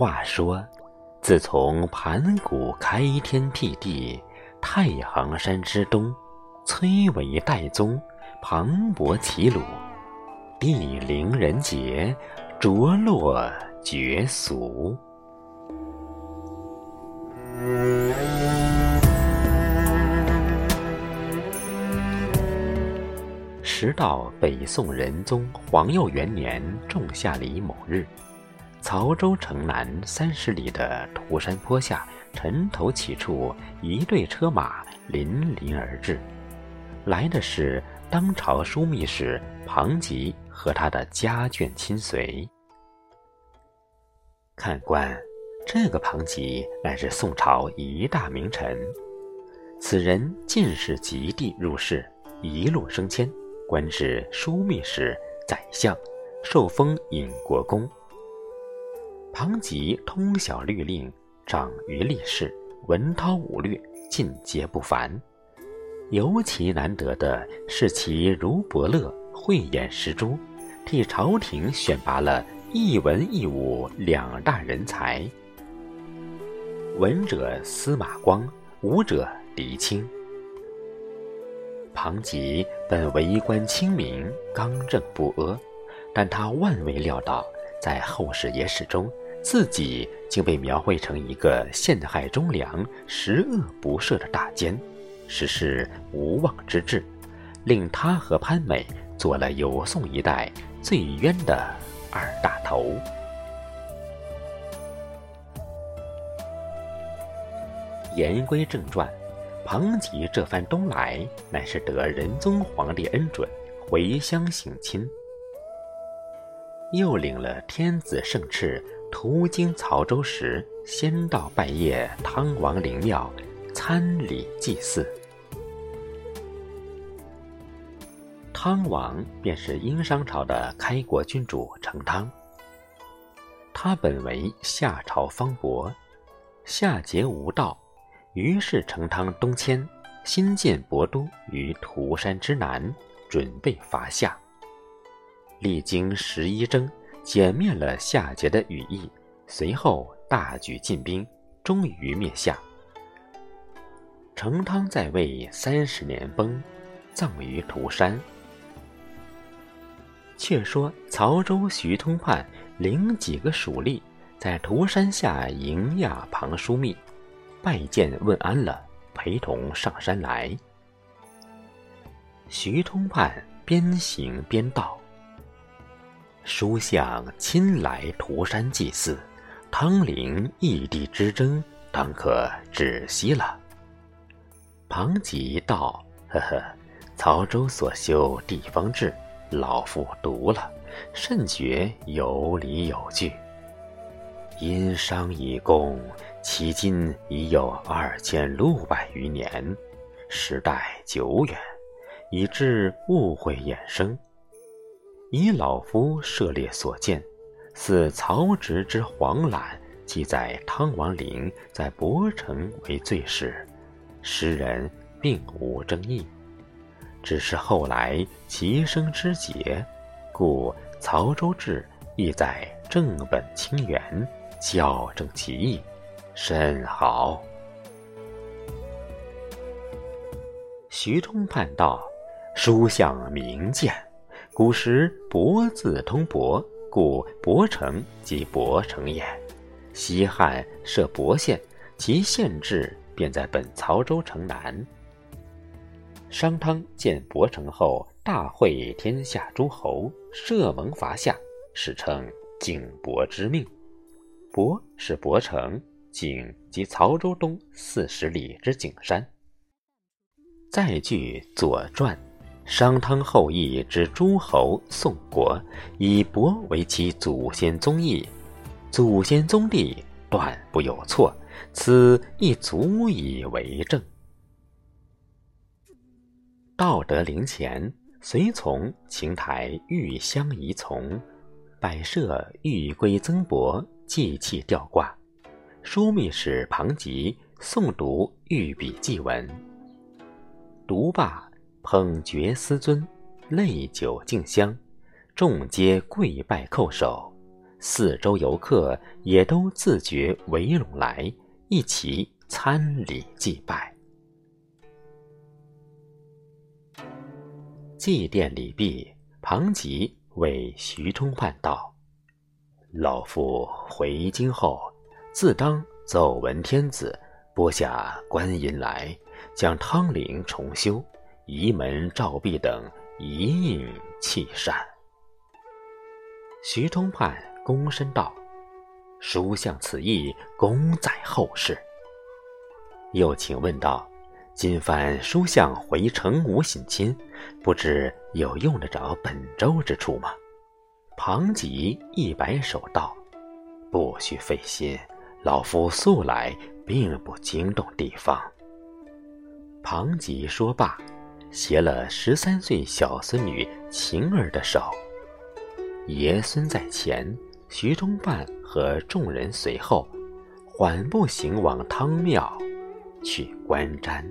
话说，自从盘古开天辟地，太行山之东，崔嵬代宗，磅礴齐鲁，地灵人杰，着落绝俗。时到北宋仁宗皇佑元年仲夏里某日，曹州城南三十里的涂山坡下城头起处，一队车马林林而至，来的是当朝枢密使庞吉和他的家眷亲随。看官。这个庞吉乃是宋朝一大名臣，此人进士及第入仕，一路升迁，官至枢密使、宰相，受封尹国公。庞吉通晓律令，长于历事，文韬武略，尽皆不凡。尤其难得的是其如伯乐，慧眼识珠，替朝廷选拔了一文一武两大人才。文者司马光，武者狄青。庞吉本为官清明，刚正不阿，但他万未料到，在后世野史中，自己竟被描绘成一个陷害忠良、十恶不赦的大奸，实是无妄之至，令他和潘美做了有宋一代最冤的二大头。言归正传，庞吉这番东来，乃是得仁宗皇帝恩准，回乡省亲，又领了天子圣敕，途经曹州时，先到拜谒汤王陵庙，参礼祭祀。汤王便是殷商朝的开国君主成汤，他本为夏朝方伯，夏桀无道。于是，成汤东迁，新建博都于涂山之南，准备伐夏。历经十一征，歼灭了夏桀的羽翼，随后大举进兵，终于灭夏。成汤在位三十年崩，葬于涂山。却说曹州徐通判领几个属吏，在涂山下迎亚庞枢密。拜见问安了，陪同上山来。徐通判边行边道：“书相亲来涂山祭祀，汤陵异地之争，当可止息了。”庞吉道：“呵呵，曹州所修地方志，老夫读了，甚觉有理有据。殷商以共。”迄今已有二千六百余年，时代久远，以致误会衍生。以老夫涉猎所见，似曹植之黄览记载汤王陵在博城为最始，诗人并无争议。只是后来其生之节，故《曹州志》亦在正本清源，校正其意。甚好。徐通判道：“书相明鉴，古时亳字通亳，故亳城即亳城也。西汉设亳县，其县治便在本曹州城南。商汤建亳城后，大会天下诸侯，设盟伐夏，史称景亳之命。亳是亳城。”景即曹州东四十里之景山。再据《左传》，商汤后裔之诸侯宋国，以伯为其祖先宗义，祖先宗弟断不有错，此亦足以为证。道德陵前，随从秦台玉香仪从，摆设玉龟增帛，祭器吊挂。枢密使庞吉诵读御笔祭文，读罢，捧爵思尊，泪酒敬香，众皆跪拜叩首。四周游客也都自觉围拢来，一起参礼祭拜。祭奠礼毕，庞吉为徐冲办道：“老夫回京后，自当奏闻天子拨下官银来，将汤陵重修，仪门照壁等一应弃善。”徐通判躬身道：“书向此意，功在后世。”又请问道。今番书相回城无省亲，不知有用得着本州之处吗？庞吉一摆手道：“不需费心，老夫素来并不惊动地方。”庞吉说罢，携了十三岁小孙女晴儿的手，爷孙在前，徐中办和众人随后，缓步行往汤庙，去观瞻。